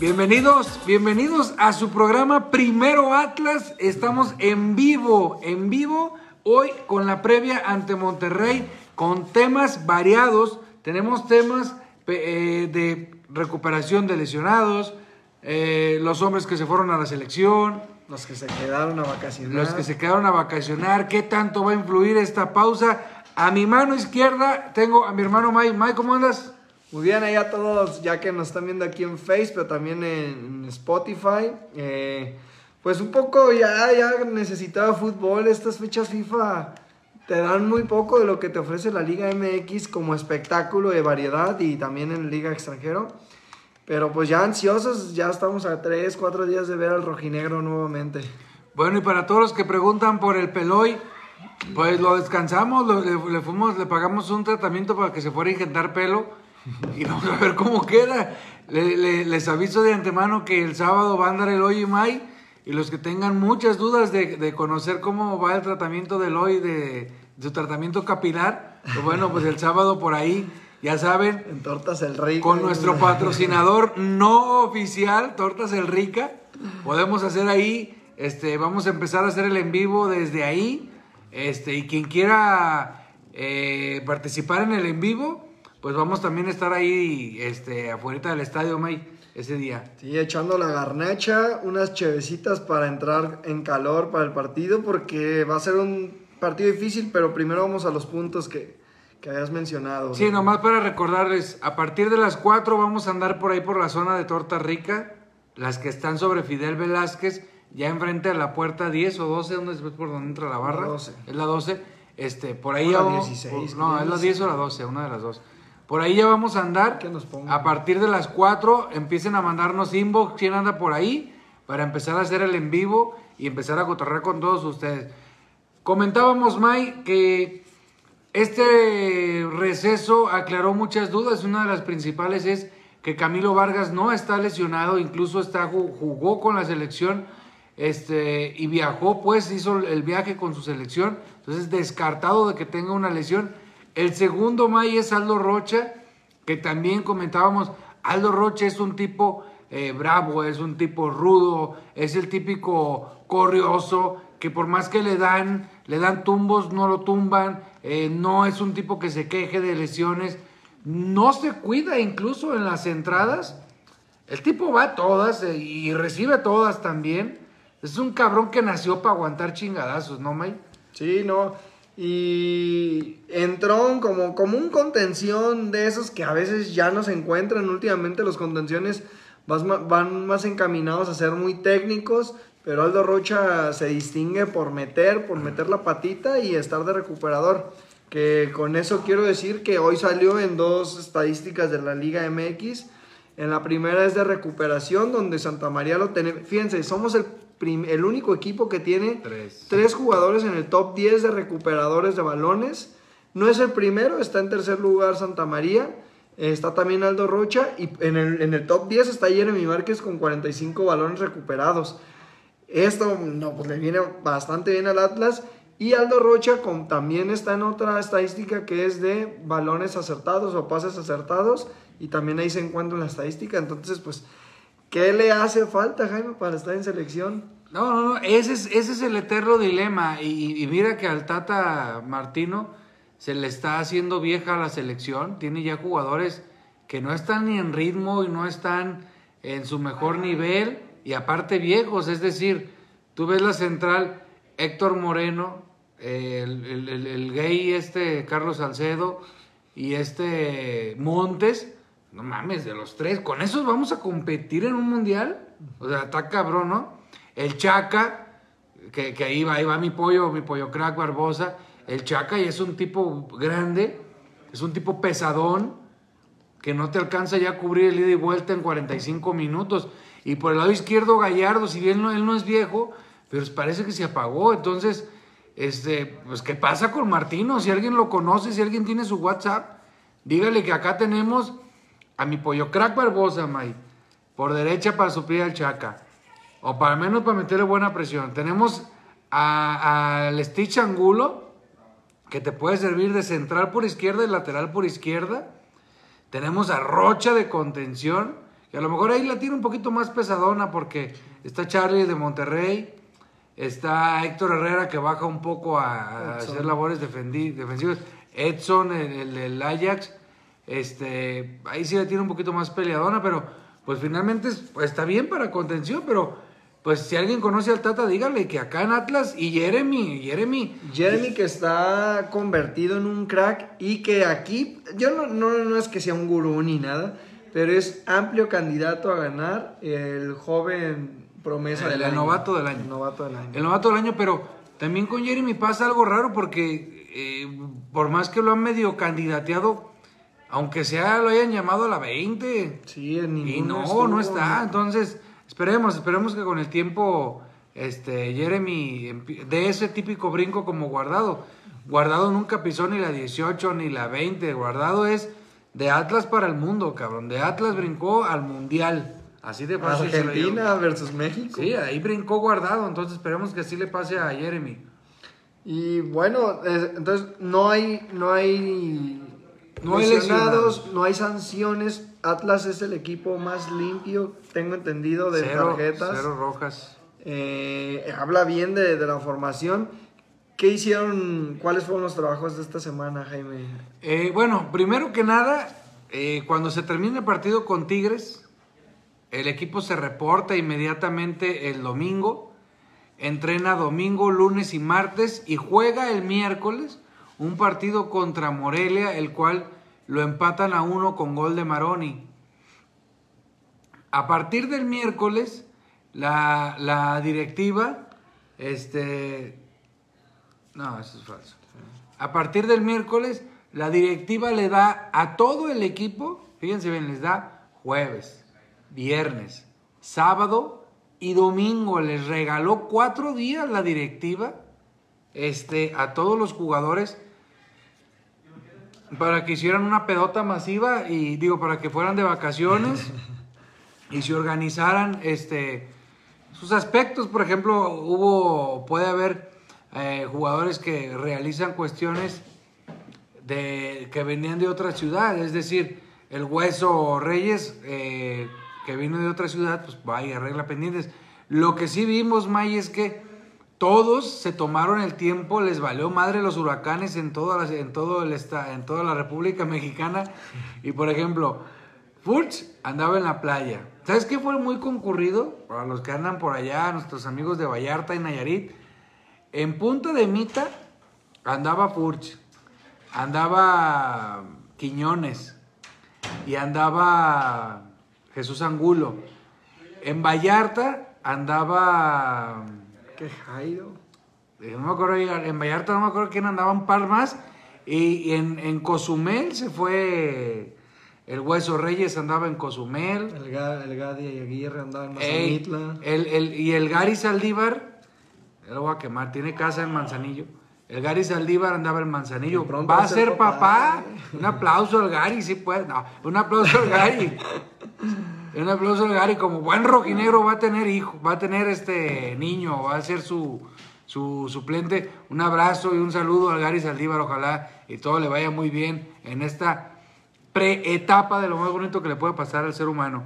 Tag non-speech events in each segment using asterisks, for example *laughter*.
Bienvenidos, bienvenidos a su programa Primero Atlas. Estamos en vivo, en vivo hoy con la previa ante Monterrey con temas variados. Tenemos temas eh, de recuperación de lesionados, eh, los hombres que se fueron a la selección, los que se quedaron a vacacionar. Los que se quedaron a vacacionar. ¿Qué tanto va a influir esta pausa? A mi mano izquierda tengo a mi hermano Mike. Mike, ¿cómo andas? Muy bien, ahí a todos, ya que nos están viendo aquí en Facebook, pero también en Spotify. Eh, pues un poco ya, ya necesitaba fútbol. Estas fechas FIFA te dan muy poco de lo que te ofrece la Liga MX como espectáculo de variedad y también en Liga extranjero. Pero pues ya ansiosos, ya estamos a 3, 4 días de ver al rojinegro nuevamente. Bueno, y para todos los que preguntan por el Peloy, pues lo descansamos, le, fuimos, le pagamos un tratamiento para que se fuera a injetar pelo y vamos a ver cómo queda. les aviso de antemano que el sábado va a andar el hoy y May. Y los que tengan muchas dudas de, conocer cómo va el tratamiento del hoy, de, su tratamiento capilar, pues bueno, pues el sábado por ahí, ya saben. En Tortas El Rica. Con nuestro patrocinador no oficial, Tortas El Rica, podemos hacer ahí, este, vamos a empezar a hacer el en vivo desde ahí. Este, y quien quiera eh, participar en el en vivo, pues vamos también a estar ahí este, afuera del estadio, May, ese día. Sí, echando la garnacha, unas chevecitas para entrar en calor para el partido, porque va a ser un partido difícil, pero primero vamos a los puntos que, que habías mencionado. Sí, nomás para recordarles, a partir de las 4 vamos a andar por ahí por la zona de Torta Rica, las que están sobre Fidel Velázquez, ya enfrente a la puerta 10 o 12, ¿dónde es por donde entra la barra? 12. Es la 12. Este, por ahí la 16. no, es la 10 o la 12, una de las dos. Por ahí ya vamos a andar. A partir de las 4 empiecen a mandarnos inbox quién anda por ahí para empezar a hacer el en vivo y empezar a cotorrear con todos ustedes. Comentábamos, May, que este receso aclaró muchas dudas. Una de las principales es que Camilo Vargas no está lesionado, incluso está, jugó con la selección este, y viajó, pues hizo el viaje con su selección. Entonces, descartado de que tenga una lesión. El segundo May es Aldo Rocha, que también comentábamos, Aldo Rocha es un tipo eh, bravo, es un tipo rudo, es el típico corrioso, que por más que le dan, le dan tumbos, no lo tumban, eh, no es un tipo que se queje de lesiones, no se cuida incluso en las entradas. El tipo va a todas eh, y recibe todas también. Es un cabrón que nació para aguantar chingadazos, ¿no, May? Sí, no. Y entró como, como un contención de esos que a veces ya no se encuentran. Últimamente los contenciones van más encaminados a ser muy técnicos, pero Aldo Rocha se distingue por meter, por meter la patita y estar de recuperador. Que con eso quiero decir que hoy salió en dos estadísticas de la Liga MX. En la primera es de recuperación, donde Santa María lo tiene. Fíjense, somos el el único equipo que tiene tres. jugadores en el top 10 de recuperadores de balones. No es el primero, está en tercer lugar Santa María. Está también Aldo Rocha y en el, en el top 10 está Jeremy Márquez con 45 balones recuperados. Esto no, pues le viene bastante bien al Atlas. Y Aldo Rocha con, también está en otra estadística que es de balones acertados o pases acertados. Y también ahí se encuentra en la estadística. Entonces, pues ¿Qué le hace falta, Jaime, para estar en selección? No, no, no, ese es, ese es el eterno dilema. Y, mira que al Tata Martino se le está haciendo vieja la selección. Tiene ya jugadores que no están ni en ritmo y no están en su mejor nivel. Y aparte viejos, es decir, tú ves la central, Héctor Moreno, el, el gay este Carlos Salcedo y este Montes no mames, de los tres, con esos vamos a competir en un mundial. O sea, está cabrón, ¿no? El Chaca, que, que ahí, va, ahí va mi pollo, mi pollo crack Barbosa. El Chaca y es un tipo grande, es un tipo pesadón, que no te alcanza ya a cubrir el ida y vuelta en 45 minutos. Y por el lado izquierdo, Gallardo, si bien él no es viejo, pero parece que se apagó. Entonces, este, pues, ¿qué pasa con Martino? Si alguien lo conoce, si alguien tiene su WhatsApp, dígale que acá tenemos a mi pollo crack Barbosa, May, por derecha para suplir al Chaca, o para menos para meterle buena presión. Tenemos al Stitch Angulo, que te puede servir de central por izquierda y lateral por izquierda. Tenemos a Rocha de contención, que a lo mejor ahí la tiene un poquito más pesadona porque está Charlie de Monterrey, está Héctor Herrera que baja un poco a, hacer labores defensivas, Edson, el, Ajax, este, ahí sí la tiene un poquito más peleadona, pero pues finalmente es- pues, está bien para contención, pero pues si alguien conoce al Tata, dígale que acá en Atlas y Jeremy, Jeremy, Jeremy que está convertido en un crack y que aquí, yo no, no, no es que sea un gurú ni nada, pero es amplio candidato a ganar el joven promesa El- del el año. novato del año. El novato del año. El novato del año, pero también con Jeremy pasa algo raro porque eh, por más que lo han medio candidateado, aunque sea lo hayan llamado a la 20, Sí, en y no, estuvo, no está. Entonces, esperemos, esperemos que con el tiempo este Jeremy dé ese típico brinco como guardado. Guardado nunca pisó ni la 18 ni la 20. Guardado es de Atlas para el mundo, cabrón. De Atlas brincó al mundial. Así de fácil. Argentina versus México. Sí, ahí brincó guardado, entonces esperemos que así le pase a Jeremy. Y bueno, entonces no hay, no hay, No hay lesionados, no hay sanciones. Atlas es el equipo más limpio, tengo entendido, de cero, tarjetas. cero rojas. Eh, habla bien de, de la formación. ¿Qué hicieron? ¿Cuáles fueron los trabajos de esta semana, Jaime? Eh, bueno, primero que nada, eh, cuando se termine el partido con Tigres, el equipo se reporta inmediatamente el domingo, entrena domingo, lunes y martes y juega el miércoles un partido contra Morelia, el cual lo empatan a uno con gol de Maroni. A partir del miércoles, la, la directiva, este, no, eso es falso. A partir del miércoles, la directiva le da a todo el equipo, fíjense bien, les da jueves, viernes, sábado y domingo. Les regaló cuatro días la directiva este, a todos los jugadores para que hicieran una pedota masiva y digo, para que fueran de vacaciones *laughs* y se organizaran este, sus aspectos. Por ejemplo, hubo, puede haber eh, jugadores que realizan cuestiones de, que venían de otra ciudad, es decir, el Hueso Reyes, eh, que vino de otra ciudad, pues va y arregla pendientes. Lo que sí vimos, May, es que todos se tomaron el tiempo, les valió madre los huracanes en, todo el en toda la República Mexicana. Y por ejemplo, Furch andaba en la playa. ¿Sabes qué fue muy concurrido? Para los que andan por allá, nuestros amigos de Vallarta y Nayarit. En Punta de Mita andaba Furch, andaba Quiñones y andaba Jesús Angulo. En Vallarta andaba ¿Qué Jairo? eh, No me acuerdo, en Vallarta no me acuerdo quién andaba, un par más. Y en, en Cozumel se fue el Hueso Reyes, andaba en Cozumel. El, el Gadi Aguirre andaban en Mazamitla. el, el- y el Gary Saldívar, ya lo voy a quemar, tiene casa en Manzanillo. El Gary Saldívar andaba en Manzanillo. Va a ser papá. papá. Un aplauso al Gary, sí pues. No, un aplauso al Gary. *laughs* Un aplauso al Gary. Como buen rojinegro va a tener hijo, va a tener este niño, va a ser su, su suplente. Un abrazo y un saludo al Gary Saldívar. Ojalá y todo le vaya muy bien en esta pre-etapa de lo más bonito que le puede pasar al ser humano.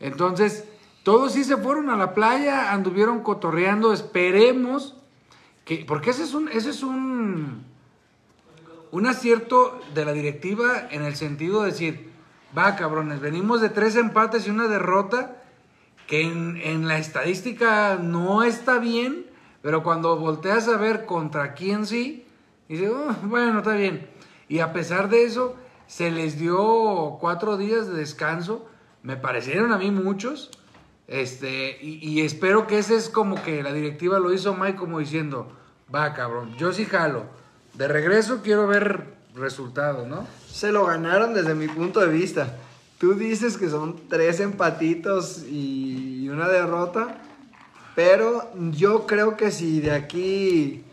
Entonces, todos sí se fueron a la playa, anduvieron cotorreando. Esperemos que, porque ese es un, ese es un, un acierto de la directiva en el sentido de decir, va cabrones, venimos de tres empates y una derrota que en, la estadística no está bien, pero cuando volteas a ver contra quién sí, dices, "Oh, bueno, está bien. Y a pesar de eso, se les dio cuatro días de descanso, me parecieron a mí muchos, este, y, y espero que ese es como que la directiva lo hizo Mike como diciendo, va cabrón, yo sí jalo, de regreso quiero ver resultados, ¿no? Se lo ganaron desde mi punto de vista. Tú dices que son tres empatitos y una derrota, pero yo creo que si de aquí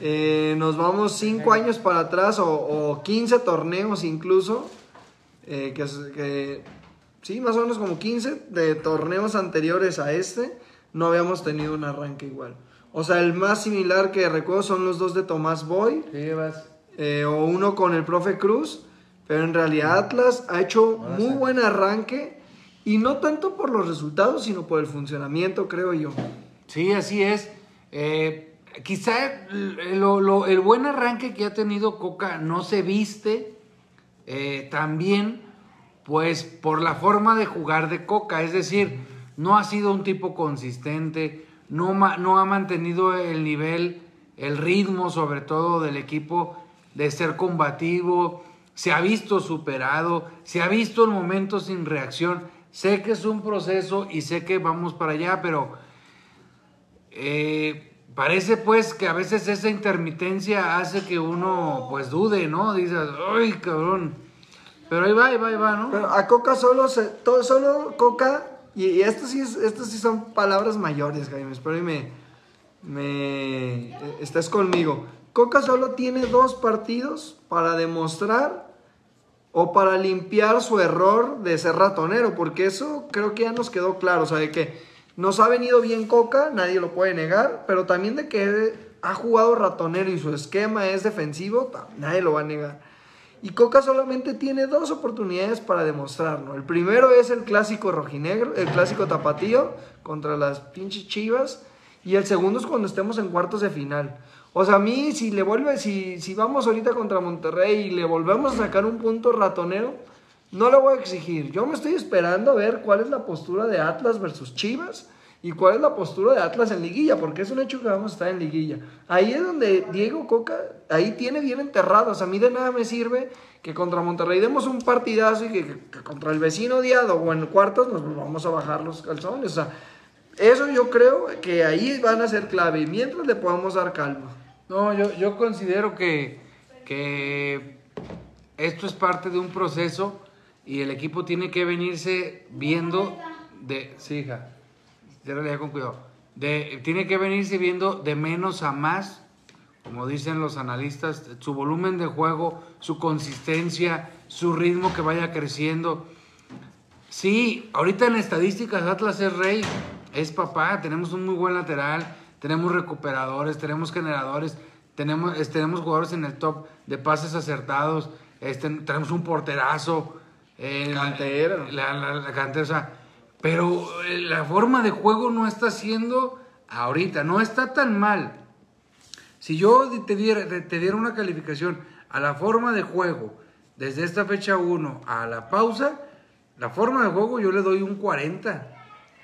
eh, nos vamos cinco años para atrás o, o 15 torneos incluso, eh, que, sí, más o menos como 15 de torneos anteriores a este, no habíamos tenido un arranque igual. O sea, el más similar que recuerdo son los dos de Tomás Boy, ¿Qué llevas? Eh, o uno con el profe Cruz, pero en realidad Atlas ha hecho muy buen arranque Y no tanto por los resultados, sino por el funcionamiento, creo yo. Sí, así es. Eh, quizá el, lo- el buen arranque que ha tenido Coca no se viste eh, también, pues por la forma de jugar de Coca. Es decir, no ha sido un tipo consistente, no ha mantenido el nivel, el ritmo sobre todo del equipo de ser combativo. Se ha visto superado, se ha visto en momentos sin reacción. Sé que es un proceso y sé que vamos para allá, pero eh, parece pues que a veces esa intermitencia hace que uno pues dude, ¿no? Dices, ay, cabrón. Pero ahí va, ahí va, ahí va, ¿no? Pero a Coca solo, se, todo, solo Coca, y, y esto, sí sí son palabras mayores, Jaime, espero y me, me eh, estés conmigo. Coca solo tiene dos partidos para demostrar o para limpiar su error de ser ratonero, porque eso creo que ya nos quedó claro, o sea, de que nos ha venido bien Coca, nadie lo puede negar, pero también de que ha jugado ratonero y su esquema es defensivo, nadie lo va a negar. Y Coca solamente tiene dos oportunidades para demostrarlo. El primero es el clásico rojinegro, el clásico tapatío contra las pinches chivas. Y el segundo es cuando estemos en cuartos de final. O sea, a mí, si le vuelve, si, si vamos ahorita contra Monterrey y le volvemos a sacar un punto ratonero, no lo voy a exigir. Yo me estoy esperando a ver cuál es la postura de Atlas versus Chivas y cuál es la postura de Atlas en liguilla, porque es un hecho que vamos a estar en liguilla. Ahí es donde Diego Coca, ahí tiene bien enterrado. O sea, a mí de nada me sirve que contra Monterrey demos un partidazo y que, contra el vecino odiado o en cuartos nos vamos a bajar los calzones. O sea, eso yo creo que ahí van a ser clave mientras le podamos dar calma. No, yo, yo considero que, que esto es parte de un proceso y el equipo tiene que venirse viendo de... Sí, hija, ya con cuidado. De, tiene que venirse viendo de menos a más, como dicen los analistas, su volumen de juego, su consistencia, su ritmo que vaya creciendo. Sí, ahorita en estadísticas Atlas es rey, es papá, tenemos un muy buen lateral, tenemos recuperadores, tenemos generadores, tenemos, es- tenemos jugadores en el top de pases acertados, este, tenemos un porterazo. eh, Cantera. La, la- la cantera, o sea, pero eh, la forma de juego no está siendo ahorita, no está tan mal. Si yo te diera, te diera una calificación a la forma de juego, desde esta fecha 1 a la pausa, la forma de juego yo le doy un 40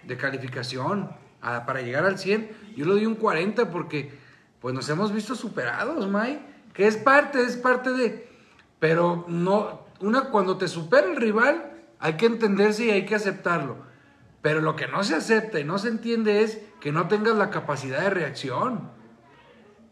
de calificación. A- para llegar al 100, yo le doy un 40 porque pues nos hemos visto superados, May. Que es parte, es parte de... Pero no, una, cuando te supera el rival, hay que entenderse y hay que aceptarlo. Pero lo que no se acepta y no se entiende es que no tengas la capacidad de reacción.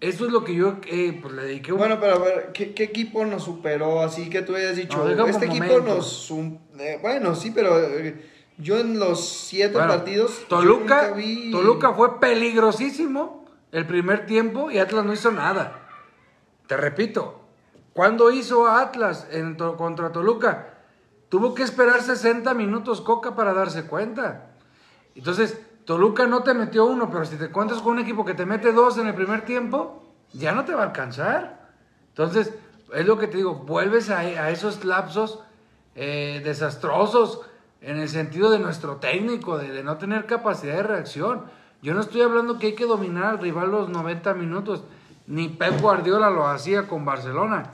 Eso es lo que yo eh, pues, le dediqué un... Bueno, pero a ver, ¿qué, qué equipo nos superó? Así que tú hayas dicho, No, este equipo momentos. nos... eh, bueno, sí, pero eh, yo en los siete Bueno, partidos... Toluca, vi- Toluca fue peligrosísimo el primer tiempo y Atlas no hizo nada. Te repito, ¿cuándo hizo Atlas en to- contra Toluca? Tuvo que esperar 60 minutos Coca para darse cuenta. Entonces, Toluca no te metió uno, pero si te cuentas con un equipo que te mete dos en el primer tiempo, ya no te va a alcanzar. Entonces, es lo que te digo, vuelves a, a esos lapsos eh, desastrosos en el sentido de nuestro técnico, de, no tener capacidad de reacción. Yo no estoy hablando que hay que dominar al rival los 90 minutos, ni Pep Guardiola lo hacía con Barcelona.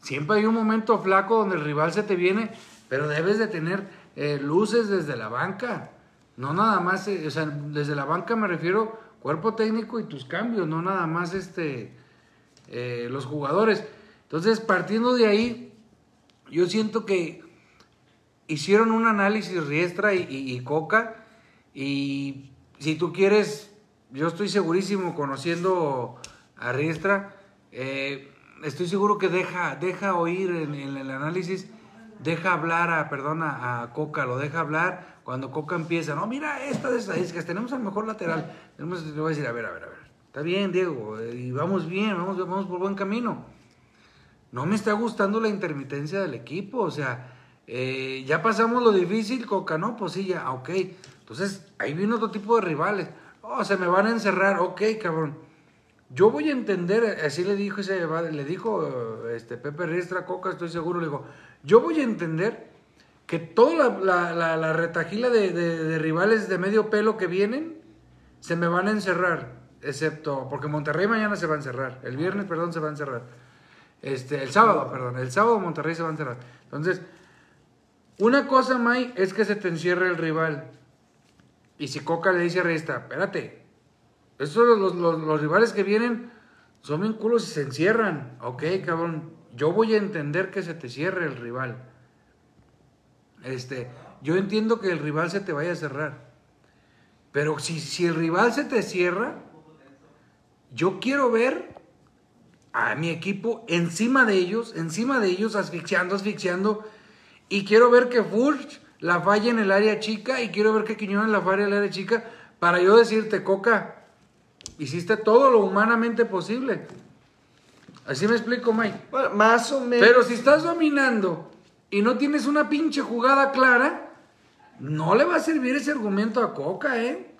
Siempre hay un momento flaco donde el rival se te viene, pero debes de tener eh, luces desde la banca. No nada más, eh, o sea, desde la banca me refiero cuerpo técnico y tus cambios, no nada más este, eh, los jugadores. Entonces, partiendo de ahí, yo siento que hicieron un análisis Riestra y, Coca, y si tú quieres, yo estoy segurísimo conociendo a Riestra, eh, estoy seguro que deja, deja oír en, el análisis, deja hablar a, perdona, a Coca, lo deja hablar cuando Coca empieza, no, mira, estas estadísticas, tenemos al mejor lateral, tenemos, le voy a decir, a ver, a ver, a ver, está bien, Diego, y vamos bien, vamos, vamos por buen camino. No me está gustando la intermitencia del equipo, o sea, eh, ya pasamos lo difícil, Coca, ¿no? Pues sí, ya, ok. Entonces, ahí viene otro tipo de rivales. Oh, se me van a encerrar, ok, cabrón. Yo voy a entender, así le dijo ese, le dijo este Pepe Riestra Coca, estoy seguro, le dijo, yo voy a entender que toda la, la, la, retajila de, de, rivales de medio pelo que vienen se me van a encerrar, excepto, porque Monterrey mañana se va a encerrar, el viernes, perdón, se va a encerrar. Este, el sábado, perdón, el sábado Monterrey se va a encerrar. Entonces, una cosa, May, es que se te encierre el rival. Y si Coca le dice a Resta, espérate, estos los, los, los, rivales que vienen son bien culos y se encierran. Ok, cabrón, yo voy a entender que se te cierre el rival. Este, yo entiendo que el rival se te vaya a cerrar. Pero si, si el rival se te cierra, yo quiero ver a mi equipo encima de ellos, encima de ellos, asfixiando, asfixiando. Y quiero ver que Furch la falle en el área chica y quiero ver que Quiñones la falle en el área chica para yo decirte, Coca, hiciste todo lo humanamente posible. Así me explico, Mike. más o menos. Pero si estás dominando y no tienes una pinche jugada clara, no le va a servir ese argumento a Coca, ¿eh?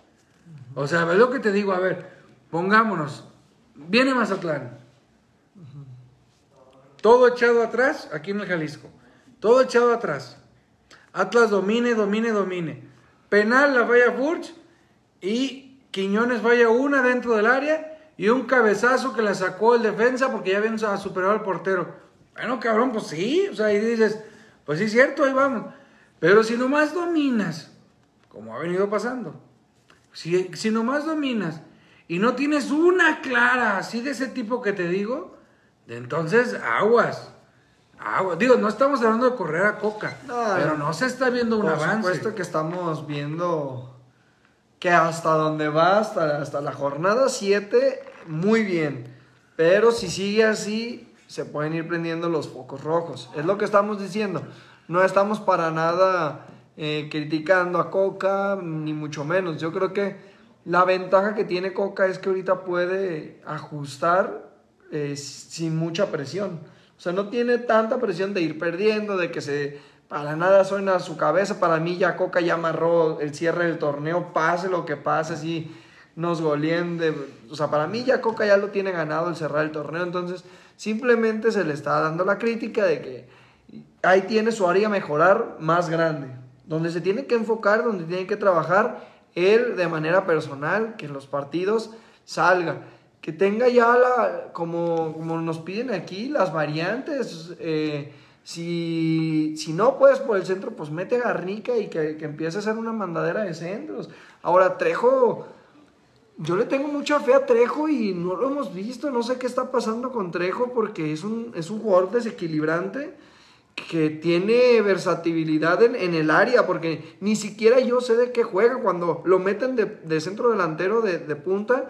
O sea, ves lo que te digo, a ver, pongámonos. Viene Mazatlán. Todo echado atrás, aquí en el Jalisco. Todo echado atrás. Atlas domine, domine, domine. Penal la vaya Furch y Quiñones vaya una dentro del área y un cabezazo que la sacó el defensa porque ya habían superado al portero. Bueno, cabrón, pues sí. O sea, y dices, pues sí es cierto, ahí vamos. Pero si nomás dominas, como ha venido pasando, si, si nomás dominas y no tienes una clara así de ese tipo que te digo, entonces, aguas. Aguas. Digo, no estamos hablando de correr a coca, pero no se está viendo un avance. Por supuesto que estamos viendo que hasta donde va, hasta, hasta la jornada 7, muy bien. Pero si sigue así, se pueden ir prendiendo los focos rojos. Es lo que estamos diciendo. No estamos para nada eh, criticando a Coca, ni mucho menos. Yo creo que la ventaja que tiene Coca es que ahorita puede ajustar eh, sin mucha presión. O sea, no tiene tanta presión de ir perdiendo, de que se para nada suena su cabeza. Para mí ya Coca ya amarró el cierre del torneo, pase lo que pase, así nos goleen. o sea, para mí ya Coca ya lo tiene ganado el cerrar el torneo. Entonces, simplemente se le está dando la crítica de que ahí tiene su área mejorar más grande. Donde se tiene que enfocar, donde tiene que trabajar él de manera personal, que en los partidos salga que tenga ya la, como, como nos piden aquí, las variantes. Eh, si, si, no puedes por el centro, pues mete a Garnica y que, que, empiece a hacer una mandadera de centros. Ahora, Trejo, yo le tengo mucha fe a Trejo y no lo hemos visto. No sé qué está pasando con Trejo porque es un, es un jugador desequilibrante que tiene versatilidad en, en, el área, porque ni siquiera yo sé de qué juega. Cuando lo meten de, de centro delantero, de, de punta,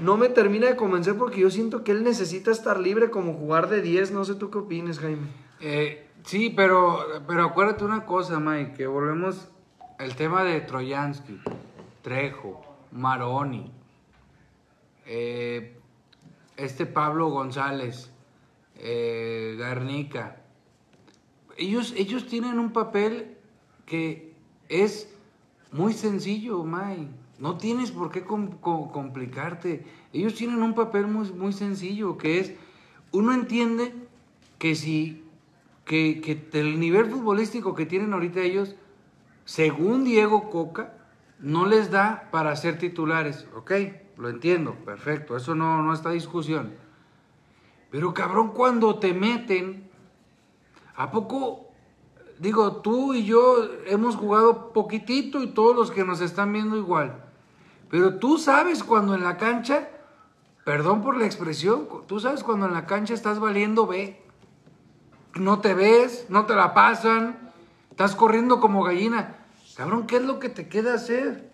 no me termina de convencer porque yo siento que él necesita estar libre como jugar de 10. No sé tú qué opinas, Jaime. Eh, sí, pero, pero acuérdate una cosa, Mike, que volvemos al tema de Troyansky, Trejo, Maroni, eh, este Pablo González, eh, Garnica. Ellos, ellos tienen un papel que es muy sencillo, Mike. No tienes por qué complicarte. Ellos tienen un papel muy, muy sencillo, que es, uno entiende que si, que, que el nivel futbolístico que tienen ahorita ellos, según Diego Coca, no les da para ser titulares. Ok, lo entiendo, perfecto, eso no, no está discusión. Pero cabrón, cuando te meten, ¿a poco digo, tú y yo hemos jugado poquitito y todos los que nos están viendo igual. Pero tú sabes cuando en la cancha, perdón por la expresión, tú sabes cuando en la cancha estás valiendo ve. No te ves, no te la pasan, estás corriendo como gallina. Cabrón, ¿qué es lo que te queda hacer?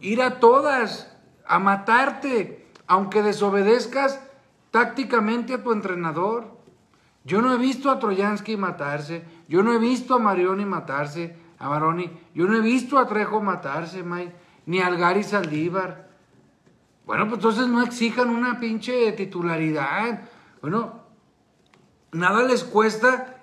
Ir a todas, a matarte, aunque desobedezcas tácticamente a tu entrenador. Yo no he visto a Troyansky matarse, yo no he visto a Marioni matarse, a Maroni, yo no he visto a Trejo matarse, Mike ni al Gary Saldívar. Bueno, pues entonces no exijan una pinche titularidad. Bueno, nada les cuesta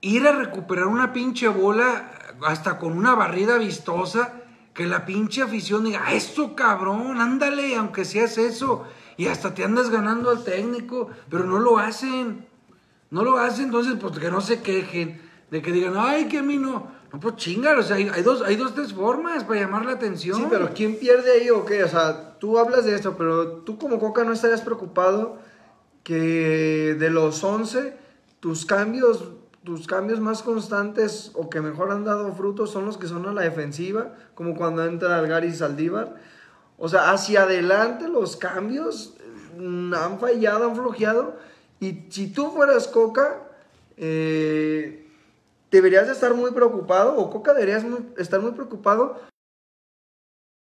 ir a recuperar una pinche bola hasta con una barrida vistosa que la pinche afición diga, eso cabrón, ándale, aunque seas eso. Y hasta te andas ganando al técnico, pero no lo hacen. No lo hacen, entonces pues que no se quejen, de que digan, ay, que a mí no, No, pues chingalo, o sea, hay, hay dos, hay dos, tres formas para llamar la atención. Sí, pero ¿quién pierde ahí o qué? O sea, tú hablas de esto, pero tú como Coca no estarías preocupado que de los 11, tus cambios, tus cambios más constantes o que mejor han dado frutos son los que son a la defensiva, como cuando entra Algari y Saldívar. O sea, hacia adelante los cambios mm, han fallado, han flojeado. Y si tú fueras Coca, eh, deberías de estar muy preocupado, o Coca deberías muy- estar muy preocupado.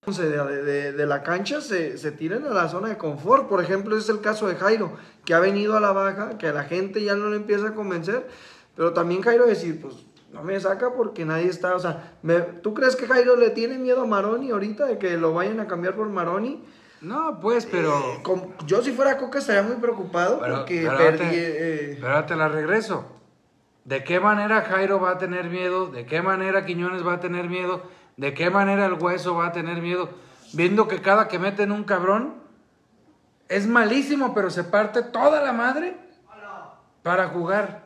De, de- de la cancha se, se tiran a la zona de confort. Por ejemplo, es el caso de Jairo, que ha venido a la baja, que a la gente ya no le empieza a convencer. Pero también Jairo decir, pues no me saca porque nadie está. O sea, me- ¿tú crees que Jairo le tiene miedo a Maroni ahorita de que lo vayan a cambiar por Maroni? No, pues, pero. Eh, yo si fuera Coca estaría muy preocupado Pero, porque pero perdí. te- eh, pero ahora te la regreso. ¿De qué manera Jairo va a tener miedo? ¿De qué manera Quiñones va a tener miedo? ¿De qué manera el hueso va a tener miedo? Viendo que cada que meten un cabrón es malísimo, pero se parte toda la madre para jugar.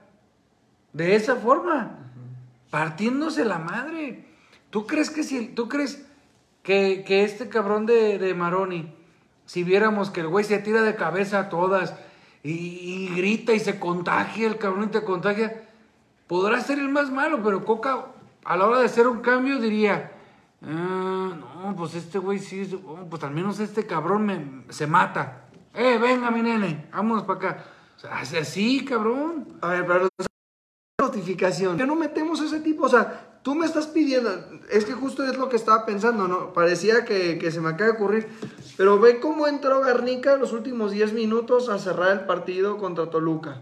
De esa forma. Partiéndose la madre. ¿Tú crees que si tú crees que, que este cabrón de, de Maroni, si viéramos que el güey se tira de cabeza a todas y, y grita y se contagia, el cabrón y te contagia, podrá ser el más malo, pero Coca a la hora de hacer un cambio diría, "Ah, no, pues este güey sí, oh, pues al menos este cabrón me, se mata. Eh, venga mi nene, vámonos para acá. O sea, hace así, cabrón. A ver, pero notificación. Ya no metemos ese tipo, o sea, tú me estás pidiendo, es que justo es lo que estaba pensando, ¿no? Parecía que, que se me acaba de ocurrir, pero ve cómo entró Garnica los últimos 10 minutos a cerrar el partido contra Toluca.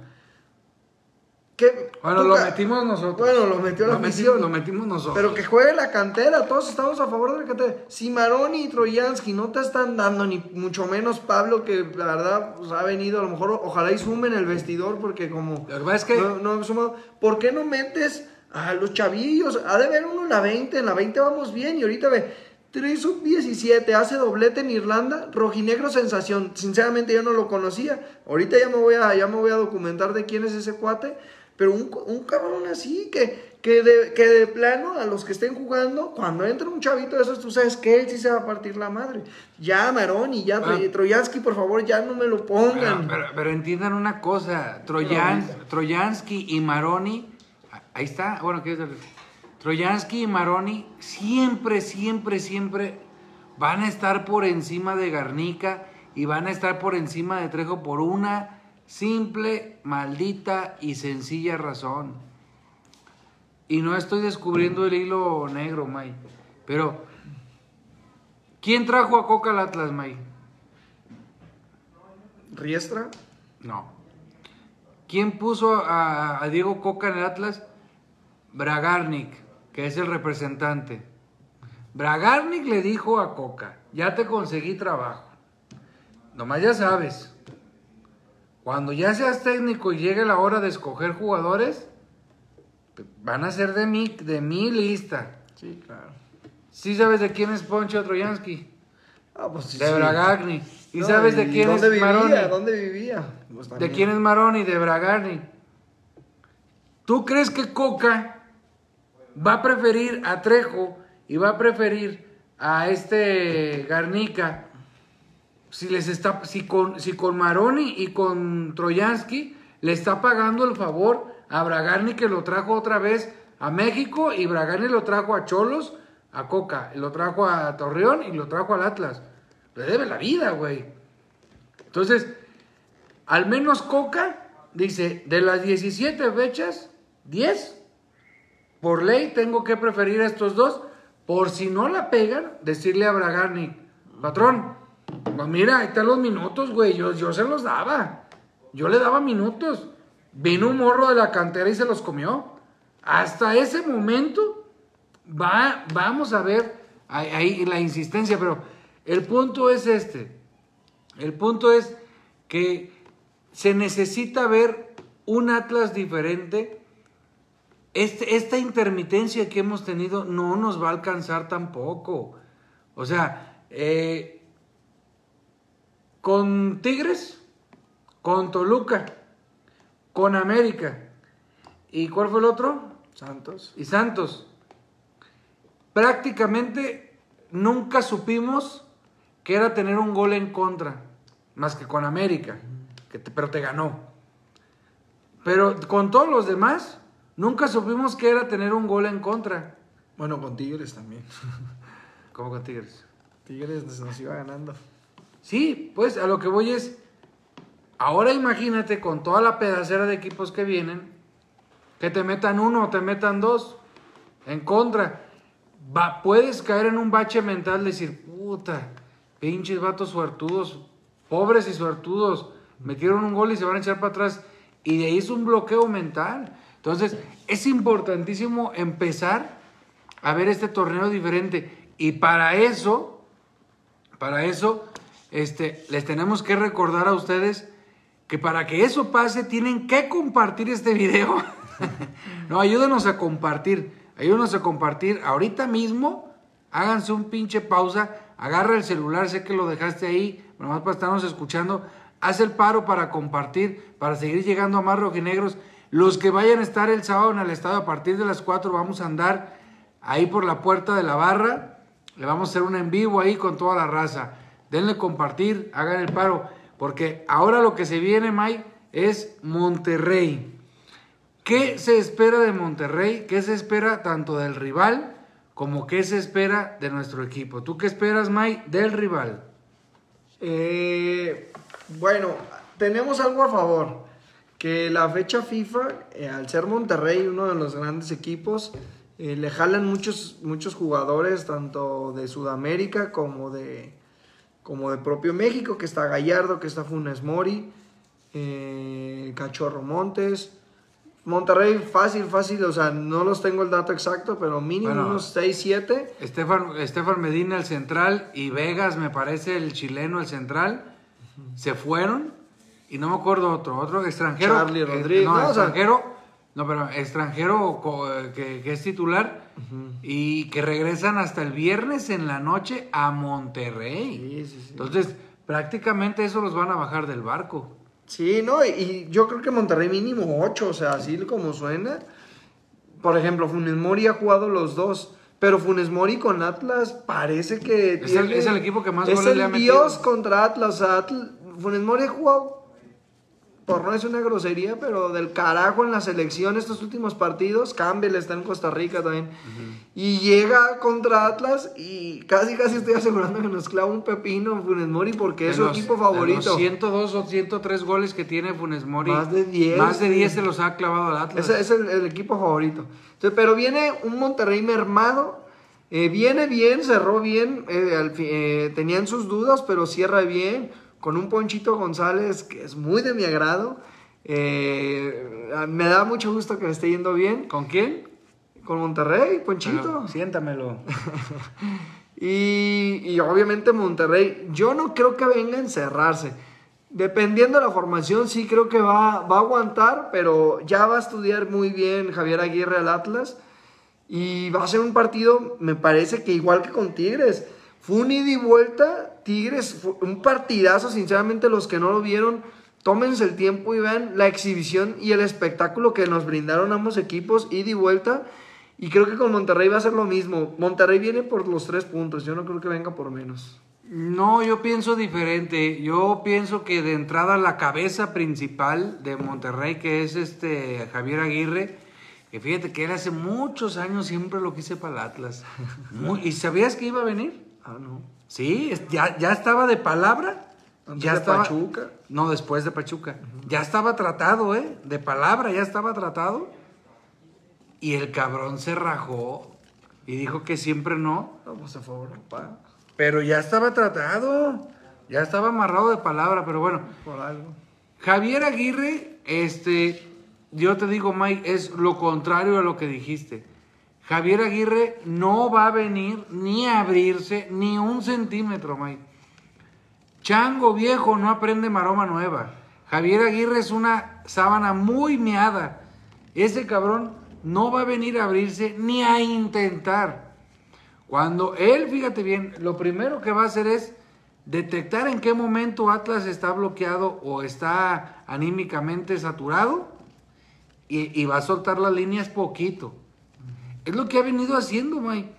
Bueno, lo metimos nosotros. Bueno, lo metió la Lo metimos-. Lo metimos nosotros. Pero que juegue la cantera, todos estamos a favor de la cantera. Si Maroni y Troyansky no te están dando, ni mucho menos Pablo, que la verdad pues, ha venido, a lo mejor ojalá y sumen el vestidor, porque como pasa es que- no, no sumado. ¿Por qué no metes a los chavillos? Ha de ver uno en la 20, en la 20 vamos bien, y ahorita ve. 3 sub 17, hace doblete en Irlanda, rojinegro sensación. Sinceramente yo no lo conocía. Ahorita ya me voy a, ya me voy a documentar de quién es ese cuate. Pero un, un cabrón así, que, que, de, que de plano a los que estén jugando, cuando entra un chavito de esos, tú sabes que él sí se va a partir la madre. Ya Maroni, ya Ah. Troyansky, por favor, ya no me lo pongan. Pero, pero- pero entiendan una cosa, Troyan, Troyansky y Maroni, a- ahí está, bueno, ¿qué es? Troyansky y Maroni siempre, siempre, siempre van a estar por encima de Garnica y van a estar por encima de Trejo por una simple, maldita y sencilla razón. Y no estoy descubriendo el hilo negro, May, pero ¿quién trajo a Coca al Atlas, May? Riestra, No. ¿Quién puso a, a Diego Coca en el Atlas? Bragarnik, que es el representante. Bragarnik le dijo a Coca, ya te conseguí trabajo. Nomás ya sabes, cuando ya seas técnico y llegue la hora de escoger jugadores, te- van a ser de mi, de mi lista. sí, claro. ¿Sí sabes de quién es Poncho Troyansky? Ah, pues sí, De sí. Bragarnik. ¿Y No, sabes de ¿y quién ¿Dónde es vivía? Maroni? ¿Dónde vivía? Pues ¿De quién es Maroni? De Bragarni. ¿Tú crees que Coca va a preferir a Trejo y va a preferir a este Garnica si les está si con si con Maroni y con Troyansky le está pagando el favor a Bragarni que lo trajo otra vez a México y Bragarni lo trajo a Cholos, a Coca, lo trajo a Torreón y lo trajo al Atlas. Le debe la vida, güey. Entonces, al menos Coca dice, de las 17 fechas, 10, por ley tengo que preferir a estos dos, por si no la pegan, decirle a Bragarnik, patrón, pues mira, ahí están los minutos, güey, yo, yo se los daba, yo le daba minutos, vino un morro de la cantera y se los comió. Hasta ese momento va, vamos a ver ahí, la insistencia, pero el punto es este. El punto es que se necesita ver un Atlas diferente. Este, esta intermitencia que hemos tenido no nos va a alcanzar tampoco. O sea, eh, con Tigres, con Toluca, con América. ¿Y cuál fue el otro? Santos. y Santos. prácticamente nunca supimos que era tener un gol en contra, más que con América, que te- pero te ganó. Pero con todos los demás, nunca supimos que era tener un gol en contra. Bueno, con Tigres también. Como con Tigres. Tigres nos iba ganando. Sí, pues a lo que voy es, ahora imagínate con toda la pedacera de equipos que vienen, que te metan uno o te metan dos en contra. Va, puedes caer en un bache mental de decir, puta, pinches vatos suertudos, pobres y suertudos, metieron un gol y se van a echar para atrás. Y de ahí es un bloqueo mental. Entonces, es importantísimo empezar a ver este torneo diferente. Y para eso, para eso, este, les tenemos que recordar a ustedes que para que eso pase tienen que compartir este video. *laughs* no, ayúdenos a compartir, ayúdenos a compartir. Ahorita mismo, háganse un pinche pausa, agarra el celular, sé que lo dejaste ahí, nomás para estarnos escuchando. Haz el paro para compartir, para seguir llegando a más rojinegros. Los que vayan a estar el sábado en el estado a partir de las 4 vamos a andar ahí por la puerta de la barra. Le vamos a hacer un en vivo ahí con toda la raza. Denle compartir, hagan el paro. Porque ahora lo que se viene, Mike, es Monterrey. ¿Qué se espera de Monterrey? ¿Qué se espera tanto del rival como qué se espera de nuestro equipo? ¿Tú qué esperas, Mike, del rival? Eh, bueno, tenemos algo a favor. Que la fecha FIFA, eh, al ser Monterrey uno de los grandes equipos, eh, le jalan muchos, muchos jugadores, tanto de Sudamérica como de, como de propio México, que está Gallardo, que está Funes Mori, eh, Cachorro Montes. Monterrey, fácil, fácil, o sea, no los tengo el dato exacto, pero mínimo Bueno. unos 6, 7. Estefan, Estefan Medina, el central, y Vegas, me parece, el chileno, el central, se fueron. Y no me acuerdo otro, otro extranjero. Charlie eh, Rodríguez, no, no, o sea- extranjero. No, pero extranjero que, que es titular y que regresan hasta el viernes en la noche a Monterrey. Sí, sí, sí. Entonces, prácticamente eso los van a bajar del barco. Sí, no, y, yo creo que Monterrey mínimo 8, o sea, así como suena. Por ejemplo, Funes Mori ha jugado los dos, pero Funes Mori con Atlas parece que Es el- es el equipo que más es goles el le ha metido. Dios contra Atlas, o sea, Atl- Funes Mori ha jugado por no es una grosería, pero del carajo en la selección estos últimos partidos. Campbell está en Costa Rica también. Y llega contra Atlas y casi casi estoy asegurando que nos clava un pepino Funes Mori porque es su los- equipo de favorito. los 102 o 103 goles que tiene Funes Mori. Más de 10, Más de sí. 10 se los ha clavado al Atlas. Ese es el, el equipo favorito. Entonces, pero viene un Monterrey mermado. eh, viene bien, cerró bien. eh, al eh, tenían sus dudas, pero cierra bien. Con un Ponchito González que es muy de mi agrado. Eh, me da mucho gusto que le esté yendo bien. ¿Con quién? Con Monterrey, Ponchito. Bueno, siéntamelo. *laughs* Y, y obviamente Monterrey, yo no creo que venga a encerrarse. Dependiendo de la formación, sí creo que va, va a aguantar, pero ya va a estudiar muy bien Javier Aguirre al Atlas. Y va a ser un partido, me parece que igual que con Tigres. Fue un ida y vuelta. Tigres, un partidazo, sinceramente los que no lo vieron, tómense el tiempo y vean la exhibición y el espectáculo que nos brindaron ambos equipos, ida y vuelta. Y creo que con Monterrey va a ser lo mismo. Monterrey viene por los tres puntos, yo no creo que venga por menos. No, yo pienso diferente. Yo pienso que de entrada la cabeza principal de Monterrey, que es este Javier Aguirre, que fíjate que él hace muchos años siempre lo quise para el Atlas. Muy- ¿Y sabías que iba a venir? Ah, no. Sí, ya, ya estaba de palabra. Antes ya de estaba, Pachuca. No, después de Pachuca. Ya estaba tratado, ¿eh? De palabra, ya estaba tratado. Y el cabrón se rajó y dijo que siempre no. No, pues a favor, papá. Pero ya estaba tratado. Ya estaba amarrado de palabra, pero bueno. Por algo. Javier Aguirre, este, yo te digo, Mike, es lo contrario a lo que dijiste. Javier Aguirre no va a venir ni a abrirse ni un centímetro, Mike. Chango viejo no aprende maroma nueva. Javier Aguirre es una sábana muy meada. Ese cabrón no va a venir a abrirse ni a intentar. Cuando él, fíjate bien, lo primero que va a hacer es detectar en qué momento Atlas está bloqueado o está anímicamente saturado y, y va a soltar las líneas poquito. Es lo que ha venido haciendo, May.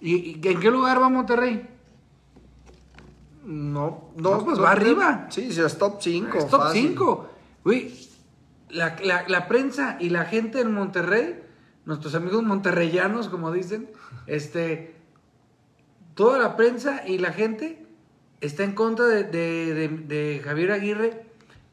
¿Y, y en qué lugar va Monterrey? No, no, No, pues va arriba. Sí, sí, es top 5. Es top 5. Güey, la, la- la prensa y la gente en Monterrey, nuestros amigos monterreyanos, como dicen, este, toda la prensa y la gente está en contra de, de- de- de Javier Aguirre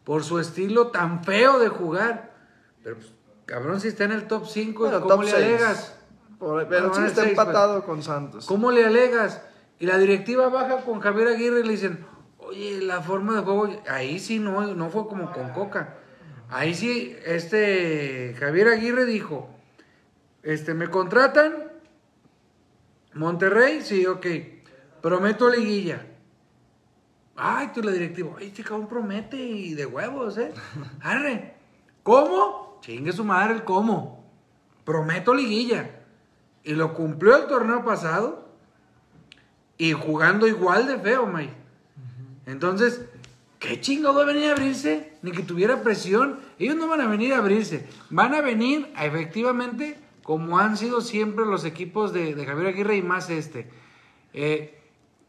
por su estilo tan feo de jugar. Pero, pues, cabrón, si está en el top 5, Bueno, ¿cómo top le seis. alegas? Pero sí está seis, empatado con Santos. ¿Cómo le alegas? Y la directiva baja con Javier Aguirre y le dicen, oye, la forma de juego, ahí sí no, no fue como con Coca. Ahí sí, este Javier Aguirre dijo, este, me contratan, Monterrey, sí, ok, prometo liguilla. Ay, tú la directiva, ay, este cabrón promete y de huevos, ¿eh? *laughs* Arre, ¿cómo? Chingue su madre el cómo. Prometo liguilla. Y lo cumplió el torneo pasado y jugando igual de feo, May. Entonces, ¿qué chingado va a venir a abrirse? Ni que tuviera presión. Ellos no van a venir a abrirse. Van a venir, a, efectivamente, como han sido siempre los equipos de, de Javier Aguirre y más este. eh,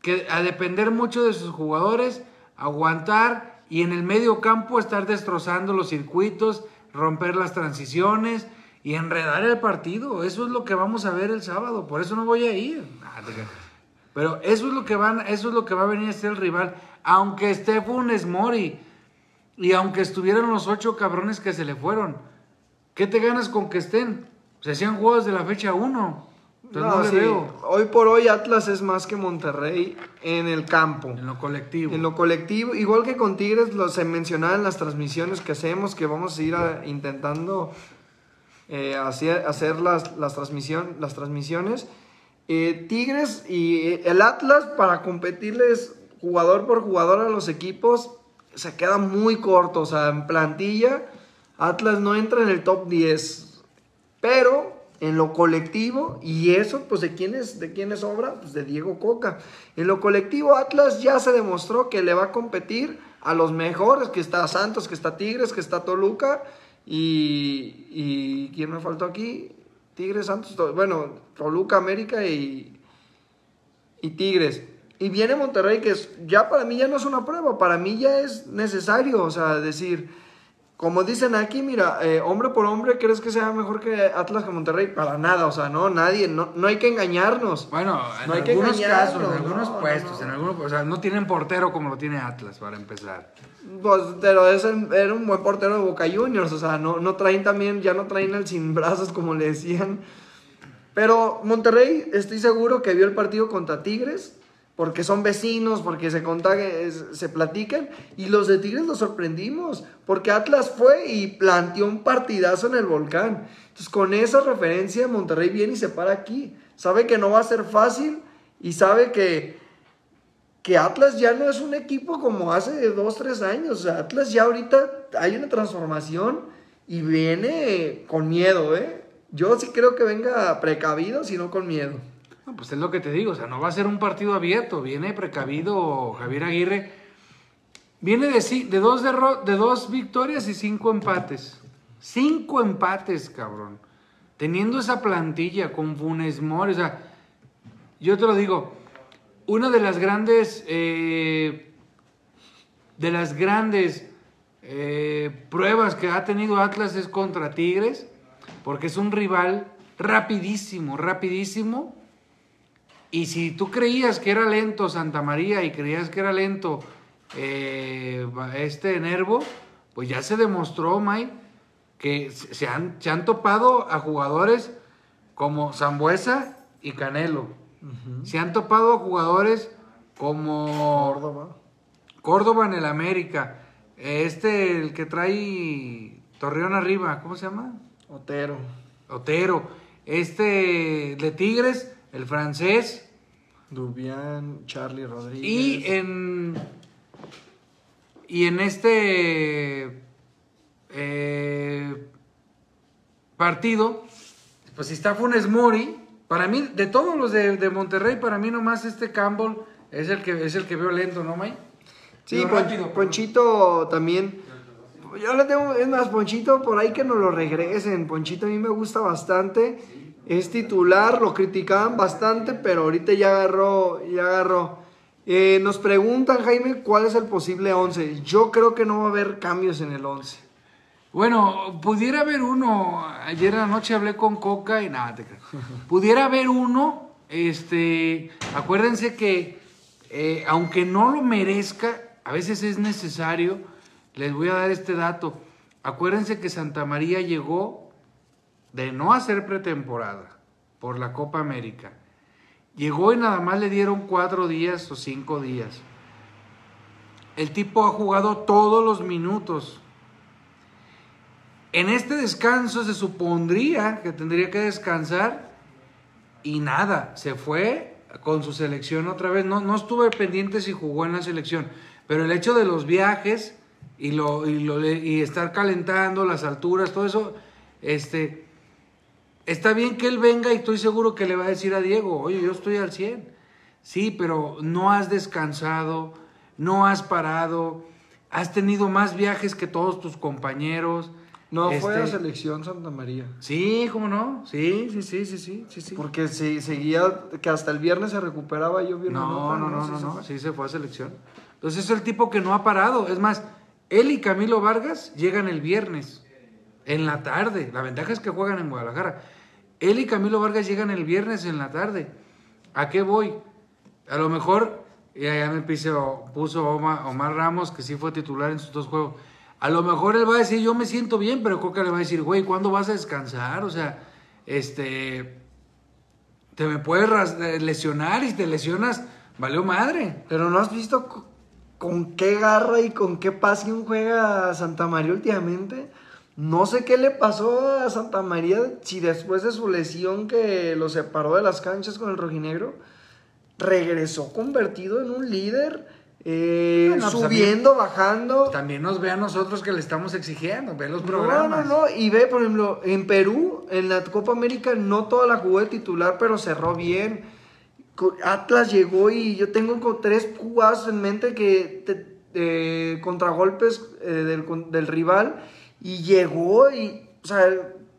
que a depender mucho de sus jugadores, aguantar y en el medio campo estar destrozando los circuitos, romper las transiciones y enredar el partido. Eso es lo que vamos a ver el sábado. Por eso no voy a ir. Ah. Pero eso es lo que van, eso es lo que va a venir a ser el rival. Aunque esté Funes Mori y aunque estuvieran los ocho cabrones que se le fueron, ¿qué te ganas con que estén? Se hacían juegos de la fecha 1. Entonces no, No, sí, veo Hoy por hoy Atlas es más que Monterrey en el campo. en lo colectivo. En lo colectivo, igual que con Tigres, lo se mencionaba en las transmisiones que hacemos, que vamos a ir a- intentando eh, hacer, hacer las, las, las transmisiones. Eh, Tigres y eh, el Atlas, para competirles jugador por jugador a los equipos, se queda muy corto. En plantilla, Atlas no entra en el top 10. Pero en lo colectivo, y eso, pues de quién es, de quién es obra, pues de Diego Coca. En lo colectivo, Atlas ya se demostró que le va a competir a los mejores, que está Santos, que está Tigres, que está Toluca, y, ¿quién me faltó aquí? Tigres, Santos, To- bueno, Toluca, América y, y Tigres. Y viene Monterrey, que es, ya para mí ya no es una prueba, para mí ya es necesario, o sea, decir, como dicen aquí, mira, eh, hombre por hombre, ¿crees que sea mejor que Atlas que Monterrey? Para nada, o sea, no, nadie, no, no hay que engañarnos. Bueno, en No hay que algunos casos, en algunos no, no, puestos, no. en algunos, o sea, no tienen portero como lo tiene Atlas para empezar. Pues, pero es el- era un buen portero de Boca Juniors, o sea, no, no traen también, ya no traen al sin brazos como le decían. Pero Monterrey, estoy seguro que vio el partido contra Tigres, porque son vecinos, porque se contague- se platican, y los de Tigres los sorprendimos, porque Atlas fue y planteó un partidazo en el volcán. Entonces, con esa referencia, Monterrey viene y se para aquí. Sabe que no va a ser fácil y sabe que, que Atlas ya no es un equipo como hace dos, tres años. O sea, Atlas ya ahorita hay una transformación y viene con miedo, ¿eh? Yo sí creo que venga precavido, sino con miedo. Pues es lo que te digo, o sea, no va a ser un partido abierto, viene precavido Javier Aguirre. Viene de, de, dos, de dos victorias y cinco empates. Cinco empates, cabrón. Teniendo esa plantilla con Funes Mori, o sea, yo te lo digo, una de las grandes, eh, de las grandes eh, pruebas que ha tenido Atlas es contra Tigres, porque es un rival rapidísimo, rapidísimo. Y si tú creías que era lento Santa María y creías que era lento eh, este Nervo, pues ya se demostró, Mike, que se han, se han topado a jugadores como Zambuesa y Canelo. Se han topado a jugadores como Córdoba. Córdoba en el América. Este, el que trae Torreón arriba, ¿cómo se llama? Otero. Otero. Este de Tigres, el francés. Dubián, Charlie Rodríguez. Y en. Y en este. eh, partido. Pues si está Funes Mori. Para mí, de todos los de, de Monterrey, para mí nomás este Campbell es el que es el que veo lento, ¿no, May? Sí, Pon- rápido, Ponchito también. Yo le tengo, es más, Ponchito por ahí que nos lo regresen. Ponchito a mí me gusta bastante. Es titular, lo criticaban bastante, pero ahorita ya agarró, ya agarró. Eh, nos preguntan, Jaime, ¿cuál es el posible 11? Yo creo que no va a haber cambios en el 11. Bueno, pudiera haber uno, ayer en la noche hablé con Coca y nada, te creo. Pudiera haber uno, este, acuérdense que eh, aunque no lo merezca, a veces es necesario, les voy a dar este dato, acuérdense que Santa María llegó de no hacer pretemporada por la Copa América. Llegó y nada más le dieron cuatro días o cinco días. El tipo ha jugado todos los minutos en este descanso se supondría que tendría que descansar y nada, se fue con su selección otra vez. No, no estuve pendiente si jugó en la selección, pero el hecho de los viajes y, lo, y, estar calentando las alturas, todo eso, este, está bien que él venga y estoy seguro que le va a decir a Diego, oye, yo estoy al 100. Sí, pero no has descansado, no has parado, has tenido más viajes que todos tus compañeros no, fue a este, selección Santa María. Sí, ¿cómo no? Sí, sí, sí, sí, sí, sí, sí. Porque se, seguía, que hasta el viernes se recuperaba, yo vi no, no, no, no, no, sí se fue a selección. Entonces es el tipo que no ha parado. Es más, él y Camilo Vargas llegan el viernes, en la tarde. La ventaja es que juegan en Guadalajara. Él y Camilo Vargas llegan el viernes en la tarde. ¿A qué voy? A lo mejor, ya, ya me puso, puso Omar Ramos, que sí fue titular en sus dos juegos a lo mejor él va a decir, yo me siento bien, pero Coca le va a decir, güey, ¿cuándo vas a descansar? O sea, este, te me puedes lesionar y te lesionas, valió madre. Pero no has visto con qué garra y con qué pasión juega Santa María últimamente. No sé qué le pasó a Santa María si después de su lesión que lo separó de las canchas con el rojinegro, regresó convertido en un líder eh, pues subiendo, bajando. También nos ve a nosotros que le estamos exigiendo, ve los programas. No, no, no, y ve, por ejemplo, en Perú, en la Copa América, no toda la jugó de titular, pero cerró bien. Atlas llegó y yo tengo tres jugadas en mente que te, contragolpes eh, del, del, rival y llegó y, o sea,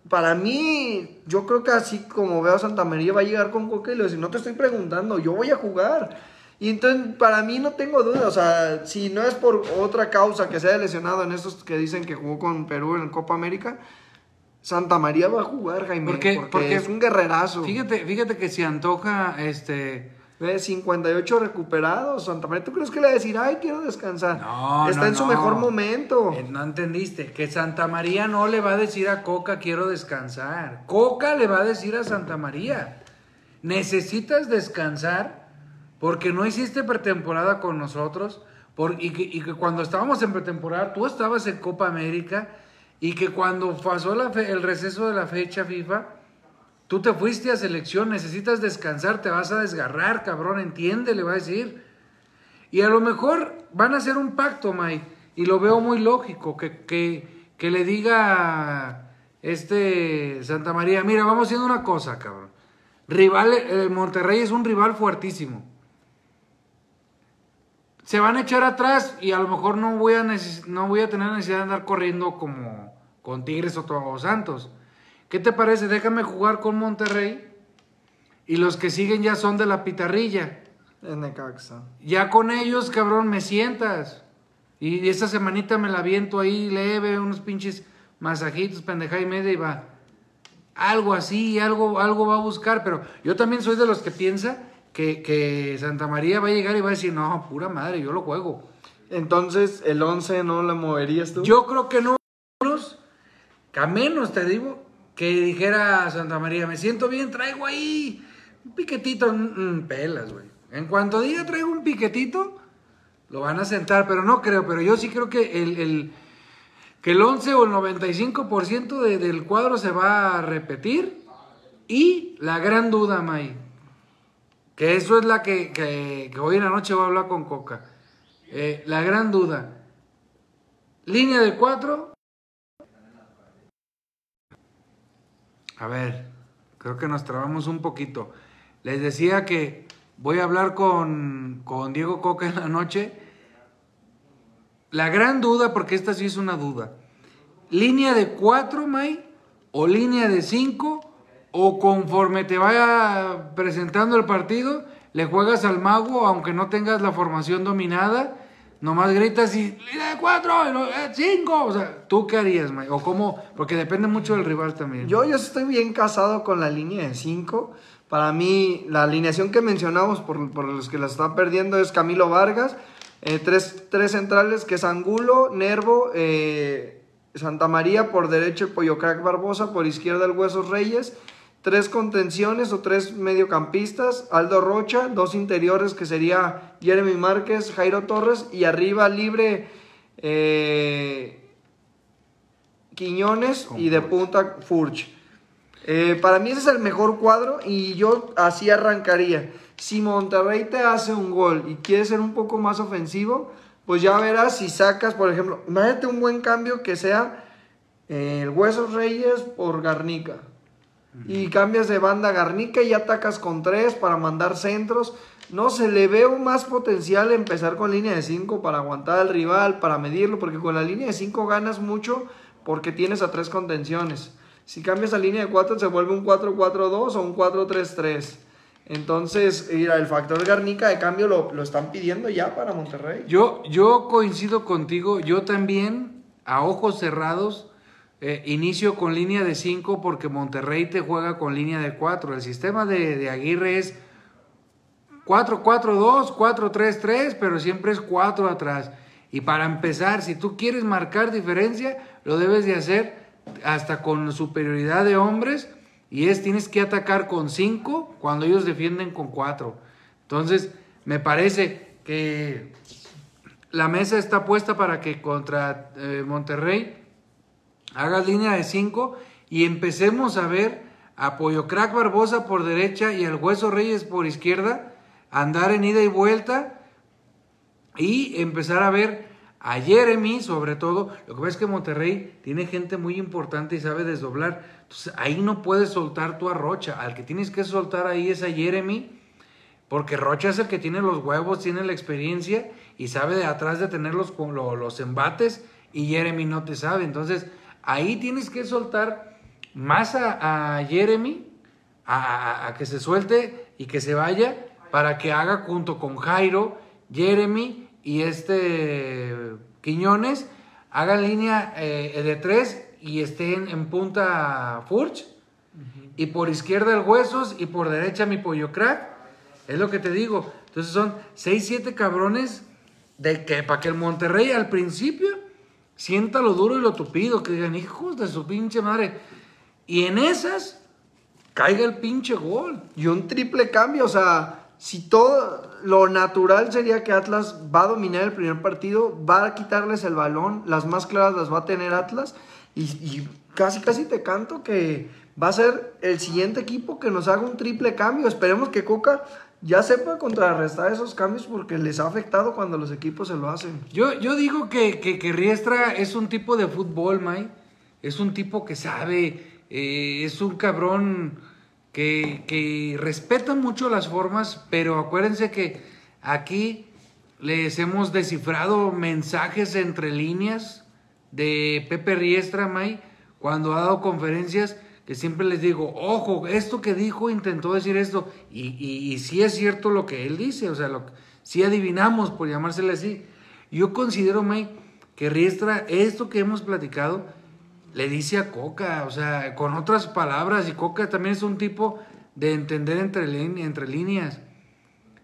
para mí, yo creo que así como veo a Santa María va a llegar con Coca y le no te estoy preguntando, yo voy a jugar. Y entonces, para mí no tengo duda, o sea, si no es por otra causa que se haya lesionado en estos que dicen que jugó con Perú en Copa América, Santa María va a jugar, Jaime, porque, es un guerrerazo. Fíjate, fíjate que si antoja, este... 58 recuperados, Santa María, ¿tú crees que le va a decir, ay, quiero descansar? No, Está en su mejor momento. Eh, no entendiste, que Santa María no le va a decir a Coca, quiero descansar. Coca le va a decir a Santa María, necesitas descansar porque no hiciste pretemporada con nosotros, por, y, que, cuando estábamos en pretemporada tú estabas en Copa América, y que cuando pasó la el receso de la fecha FIFA, tú te fuiste a selección, necesitas descansar, te vas a desgarrar, cabrón, entiende, le va a decir. Y a lo mejor van a hacer un pacto, Mike, y lo veo muy lógico, que, que, que le diga este Santa María, mira, vamos haciendo una cosa, cabrón. Rival, el Monterrey es un rival fuertísimo se van a echar atrás y a lo mejor no voy a, no voy a tener necesidad de andar corriendo como con Tigres o Todos Santos. ¿Qué te parece? Déjame jugar con Monterrey y los que siguen ya son de la pitarrilla. En Necaxa. Ya con ellos, cabrón, me sientas. Y esa semanita me la viento ahí leve, unos pinches masajitos, pendeja y media y va. Algo así, algo, algo va a buscar, pero yo también soy de los que piensa que, Santa María va a llegar y va a decir, no, pura madre, yo lo juego. Entonces, ¿el 11 no la moverías tú? Yo creo que no. Que a menos te digo que dijera Santa María, me siento bien, traigo ahí un piquetito, mm, mm, pelas, güey. En cuanto diga traigo un piquetito, lo van a sentar, pero no creo, pero yo sí creo que el, que el 11 o el 95% del cuadro se va a repetir. Y la gran duda, May, que eso es la que, hoy en la noche voy a hablar con Coca. Eh, la gran duda. Línea de cuatro. A ver, creo que nos trabamos un poquito. Les decía que voy a hablar con, con Diego Coca en la noche. La gran duda, porque esta sí es una duda. ¿Línea de cuatro, May? ¿O línea de cinco? o conforme te vaya presentando el partido, le juegas al mago, aunque no tengas la formación dominada, nomás gritas y de cuatro, eh, cinco. O sea, ¿tú qué harías, Mike? O cómo, porque depende mucho del rival también. Yo, yo estoy bien casado con la línea de cinco. Para mí, la alineación que mencionamos, por, por los que la están perdiendo, es Camilo Vargas. Eh, tres, tres, centrales, que es Angulo, Nervo, eh, Santa María por derecho el Pollo Crack Barbosa, por izquierda el Huesos Reyes tres contenciones o tres mediocampistas, Aldo Rocha, dos interiores que sería Jeremy Márquez, Jairo Torres y arriba libre eh, Quiñones y de punta Furch. Eh, para mí ese es el mejor cuadro y yo así arrancaría. Si Monterrey te hace un gol y quiere ser un poco más ofensivo, pues ya verás si sacas, por ejemplo, imagínate un buen cambio que sea eh, el Huesos Reyes por Garnica y cambias de banda Garnica y atacas con tres para mandar centros. No se le veo más potencial empezar con línea de 5 para aguantar al rival, para medirlo, porque con la línea de 5 ganas mucho porque tienes a tres contenciones. Si cambias a línea de 4 se vuelve un 4-4-2 o un 4-3-3. Entonces, mira, el factor Garnica de cambio lo, lo, están pidiendo ya para Monterrey. Yo, yo coincido contigo, yo también, a ojos cerrados, eh, inicio con línea de 5 porque Monterrey te juega con línea de 4. El sistema de, Aguirre es 4-4-2, 4-3-3, pero siempre es 4 atrás. Y para empezar, si tú quieres marcar diferencia, lo debes de hacer hasta con superioridad de hombres y es tienes que atacar con 5 cuando ellos defienden con 4. Entonces, me parece que la mesa está puesta para que contra eh, Monterrey hagas línea de 5 y empecemos a ver a Pollo Crack Barbosa por derecha y al Hueso Reyes por izquierda, andar en ida y vuelta y empezar a ver a Jeremy sobre todo. Lo que pasa es que Monterrey tiene gente muy importante y sabe desdoblar. Entonces ahí no puedes soltar tu a Rocha. Al que tienes que soltar ahí es a Jeremy. Porque Rocha es el que tiene los huevos, tiene la experiencia y sabe de atrás de tener los, los embates y Jeremy no te sabe. Entonces, Ahí tienes que soltar más a, Jeremy, a, que se suelte y que se vaya, para que haga junto con Jairo, Jeremy y este Quiñones, hagan línea eh, de tres y estén en punta Furch. Y por izquierda el Huesos y por derecha mi Pollo Crack. Es lo que te digo. Entonces son 6, 7 cabrones de que para que el Monterrey al principio sienta lo duro y lo tupido, que digan, hijos de su pinche madre. Y en esas caiga el pinche gol. Y un triple cambio, o sea, si todo lo natural sería que Atlas va a dominar el primer partido, va a quitarles el balón, las más claras las va a tener Atlas, y, y casi casi te canto que va a ser el siguiente equipo que nos haga un triple cambio. Esperemos que Coca ya sepa contrarrestar esos cambios porque les ha afectado cuando los equipos se lo hacen. Yo, yo digo que, que, Riestra es un tipo de fútbol, May. Es un tipo que sabe, eh, es un cabrón que, que respeta mucho las formas, pero acuérdense que aquí les hemos descifrado mensajes entre líneas de Pepe Riestra, May, cuando ha dado conferencias siempre les digo, ojo, esto que dijo intentó decir esto, y, y, es cierto lo que él dice, o sea, lo, sí adivinamos, por llamársele así. Yo considero, Mike, que Riestra, esto que hemos platicado, le dice a Coca, o sea, con otras palabras, y Coca también es un tipo de entender entre, entre líneas.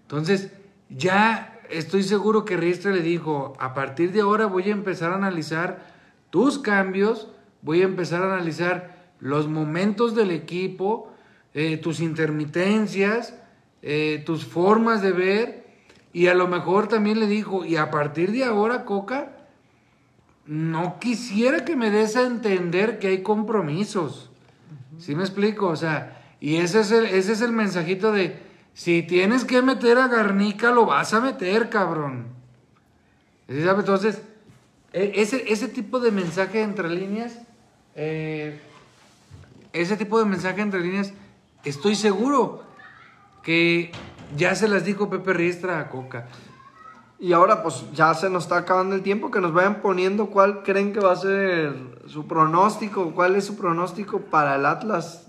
Entonces, ya estoy seguro que Riestra le dijo, a partir de ahora voy a empezar a analizar tus cambios, voy a empezar a analizar los momentos del equipo, eh, tus intermitencias, eh, tus formas de ver. Y a lo mejor también le dijo, y a partir de ahora, Coca, no quisiera que me des a entender que hay compromisos. ¿Sí me explico? O sea, y ese es el, ese es el mensajito de, si tienes que meter a Garnica, lo vas a meter, cabrón. Entonces, e, ese, ese tipo de mensaje entre líneas, eh, ese tipo de mensaje entre líneas, estoy seguro que ya se las dijo Pepe Riestra a Coca. Y ahora pues ya se nos está acabando el tiempo, que nos vayan poniendo cuál creen que va a ser su pronóstico, cuál es su pronóstico para el Atlas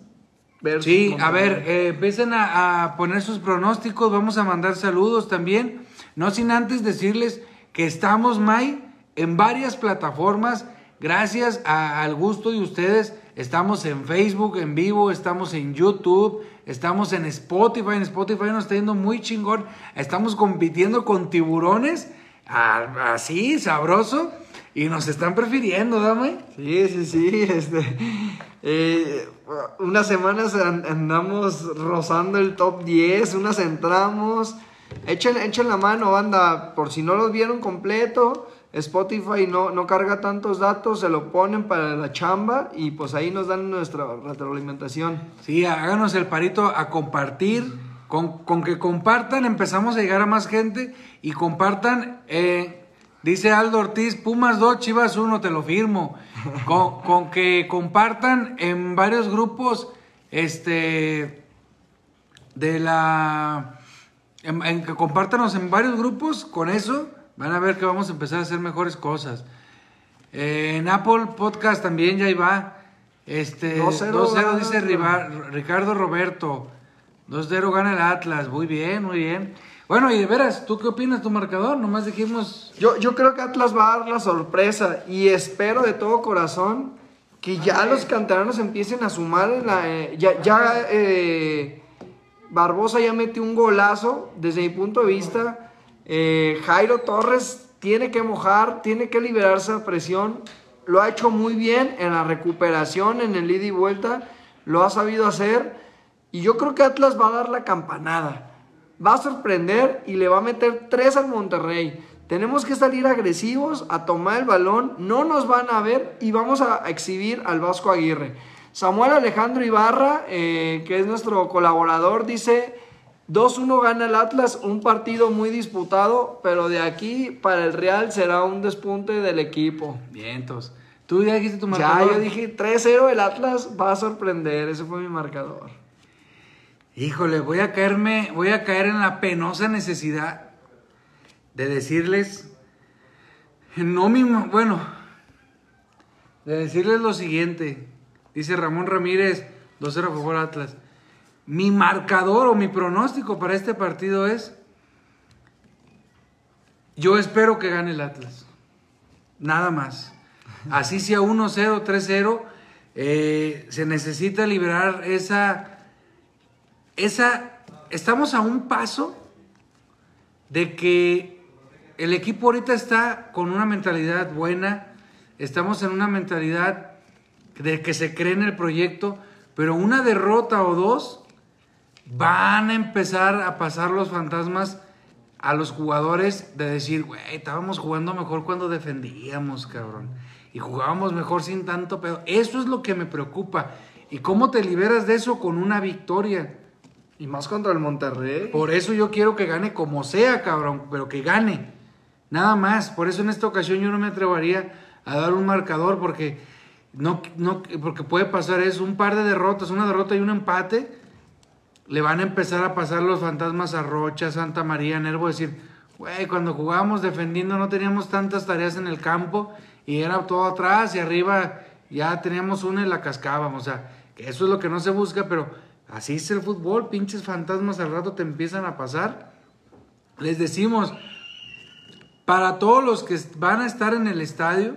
versus Sí, a ver, eh, empiecen a, a poner sus pronósticos, vamos a mandar saludos también. No sin antes decirles que estamos, May, en varias plataformas, gracias a- al gusto de ustedes. Estamos en Facebook en vivo, estamos en YouTube, estamos en Spotify. En Spotify nos está yendo muy chingón. Estamos compitiendo con tiburones, así, sabroso, y nos están prefiriendo, dame. Sí, sí, sí, *laughs* este... eh, unas semanas an- andamos rozando el top 10, unas entramos. Echen, echen la mano, banda, por si no los vieron completo. Spotify no, no carga tantos datos, se lo ponen para la chamba y pues ahí nos dan nuestra retroalimentación. Sí, háganos el parito a compartir. Con, con que compartan, empezamos a llegar a más gente. Y compartan, eh, dice Aldo Ortiz, Pumas 2, Chivas 1, te lo firmo. Con, con que compartan en varios grupos, este, de la... En, que compártanos en varios grupos, con eso van a ver que vamos a empezar a hacer mejores cosas. Eh, en Apple Podcast también ya ahí va. Este, 2-0 2-0 gana- dice Riva- Ricardo Roberto. 2-0 gana el Atlas. Muy bien, muy bien. Bueno, y de veras, ¿tú qué opinas tu marcador? Nomás dijimos. Yo, yo creo que Atlas va a dar la sorpresa y espero de todo corazón que ya los canteranos empiecen a sumar. en la, eh, ya ya eh, Barbosa ya metió un golazo desde mi punto de vista. Eh, Jairo Torres tiene que mojar, tiene que liberarse de presión. Lo ha hecho muy bien en la recuperación, en el ida y vuelta. Lo ha sabido hacer. Y yo creo que Atlas va a dar la campanada. Va a sorprender y le va a meter tres al Monterrey. Tenemos que salir agresivos a tomar el balón. No nos van a ver y vamos a exhibir al Vasco Aguirre. Samuel Alejandro Ibarra, eh, que es nuestro colaborador, dice 2-1 gana el Atlas, un partido muy disputado, pero de aquí para el Real será un despunte del equipo. Vientos. Tú ya dijiste tu Ya, marcador. yo dije 3-0 el Atlas va a sorprender, ese fue mi marcador. Híjole, voy a caerme, voy a caer en la penosa necesidad de decirles, no mi, bueno, de decirles lo siguiente. Dice Ramón Ramírez, 2-0 a favor Atlas. Mi marcador o mi pronóstico para este partido es, yo espero que gane el Atlas. Nada más. Así sea 1-0, 3-0, eh, se necesita liberar esa esa, estamos a un paso de que el equipo ahorita está con una mentalidad buena, estamos en una mentalidad de que se cree en el proyecto, pero una derrota o dos van a empezar a pasar los fantasmas a los jugadores de decir, güey, estábamos jugando mejor cuando defendíamos, cabrón. Y jugábamos mejor sin tanto pedo. Eso es lo que me preocupa. ¿Y cómo te liberas de eso con una victoria? Y más contra el Monterrey. Por eso yo quiero que gane como sea, cabrón, pero que gane. Nada más. Por eso en esta ocasión yo no me atrevería a dar un marcador porque no, no porque puede pasar eso, un par de derrotas, una derrota y un empate. Le van a empezar a pasar los fantasmas a Rocha, Santa María, Nervo, decir, güey, cuando jugábamos defendiendo no teníamos tantas tareas en el campo y era todo atrás y arriba ya teníamos una y la cascábamos. O sea, eso es lo que no se busca, pero así es el fútbol, pinches fantasmas al rato te empiezan a pasar. Les decimos, para todos los que van a estar en el estadio,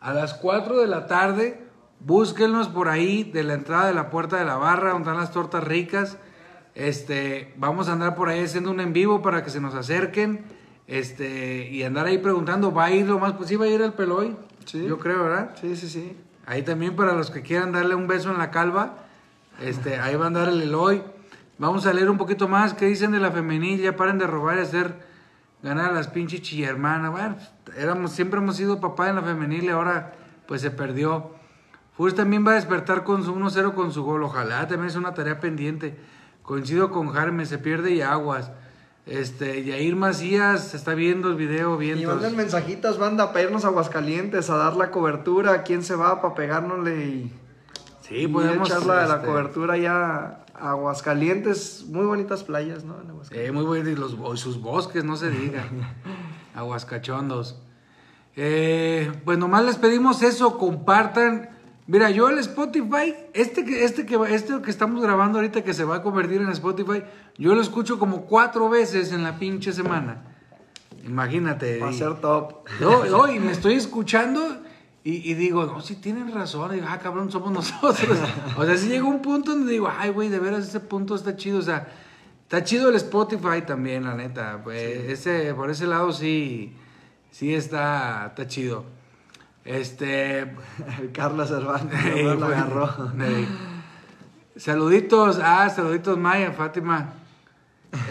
a las 4 de la tarde, búsquenlos por ahí de la entrada de la puerta de la barra, donde están las tortas ricas. Este, vamos a andar por ahí haciendo un en vivo para que se nos acerquen. Este, y andar ahí preguntando, ¿va a ir lo más? Pues sí, va a ir el Peloy. Sí. Yo creo, ¿verdad? Sí, sí, sí. Ahí también para los que quieran darle un beso en la calva, este, ahí va a andar el Eloy. Vamos a leer un poquito más. ¿Qué dicen de la femenil? Ya paren de robar y hacer ganar a las pinches chillermanas. Bueno, éramos, siempre hemos sido papá en la femenil y ahora pues se perdió. Furs también va a despertar con su 1-0 con su gol. Ojalá también es una tarea pendiente. Coincido con Jarme, se pierde y aguas. Este, Yair Macías está viendo el video, Y vientos. manden mensajitas, banda, para irnos a Aguascalientes a dar la cobertura. ¿Quién se va para pegárnosle y, Sí, y podemos. echar la, la este, cobertura ya a Aguascalientes? Muy bonitas playas, ¿no? En Aguascalientes. Eh, muy y los, y sus bosques, no se diga. *laughs* Aguascachondos. Eh, pues nomás les pedimos eso, compartan. Mira, yo el Spotify, este que, este que, este que estamos grabando ahorita que se va a convertir en Spotify, yo lo escucho como cuatro veces en la pinche semana. Imagínate. Va a ser top. No, y me estoy escuchando y, y digo, no, si tienen razón, y digo, ah, cabrón, somos nosotros. *laughs* O sea, si llega un punto donde digo, ay, güey, de veras ese punto está chido. O sea, está chido el Spotify también, la neta. Pues, ese, por ese lado sí, sí está, está chido. Este, El *laughs* Carlos Cervantes Ey, no lo güey. agarró. Saluditos, ah, saluditos Maya, Fátima.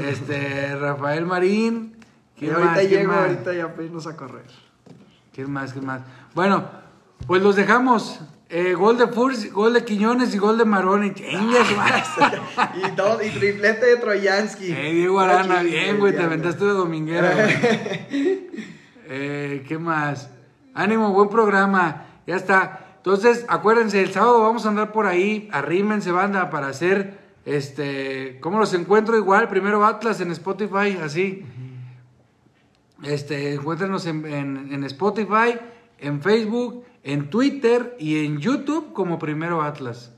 Este, *laughs* Rafael Marín. Y ¿Quién ahorita más? ¿Quién llego, ahorita ya pedimos a correr. ¿Quién más? ¿Quién más? Bueno, pues los dejamos. Eh, gol de Furs, gol de Quiñones y gol de Maroni. *laughs* Y, dos, y triplete de Troyansky. Eh, Diego Arana, bien, güey, te aventaste de dominguera, güey. Eh, ¿Qué más? Ánimo, buen programa. Ya está. Entonces, acuérdense, el sábado vamos a andar por ahí. Arrímense, banda, para hacer este. ¿Cómo los encuentro? Igual, primero Atlas en Spotify, así. Este, encuéntrenos en, en- en Spotify, en Facebook, en Twitter y en YouTube como Primero Atlas.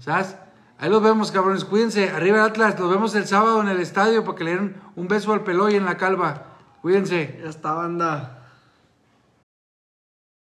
¿Sabes? Ahí los vemos, cabrones. Cuídense. Arriba Atlas. Los vemos el sábado en el estadio para que le den un beso al Peloy en la calva. Cuídense. Ya está, banda.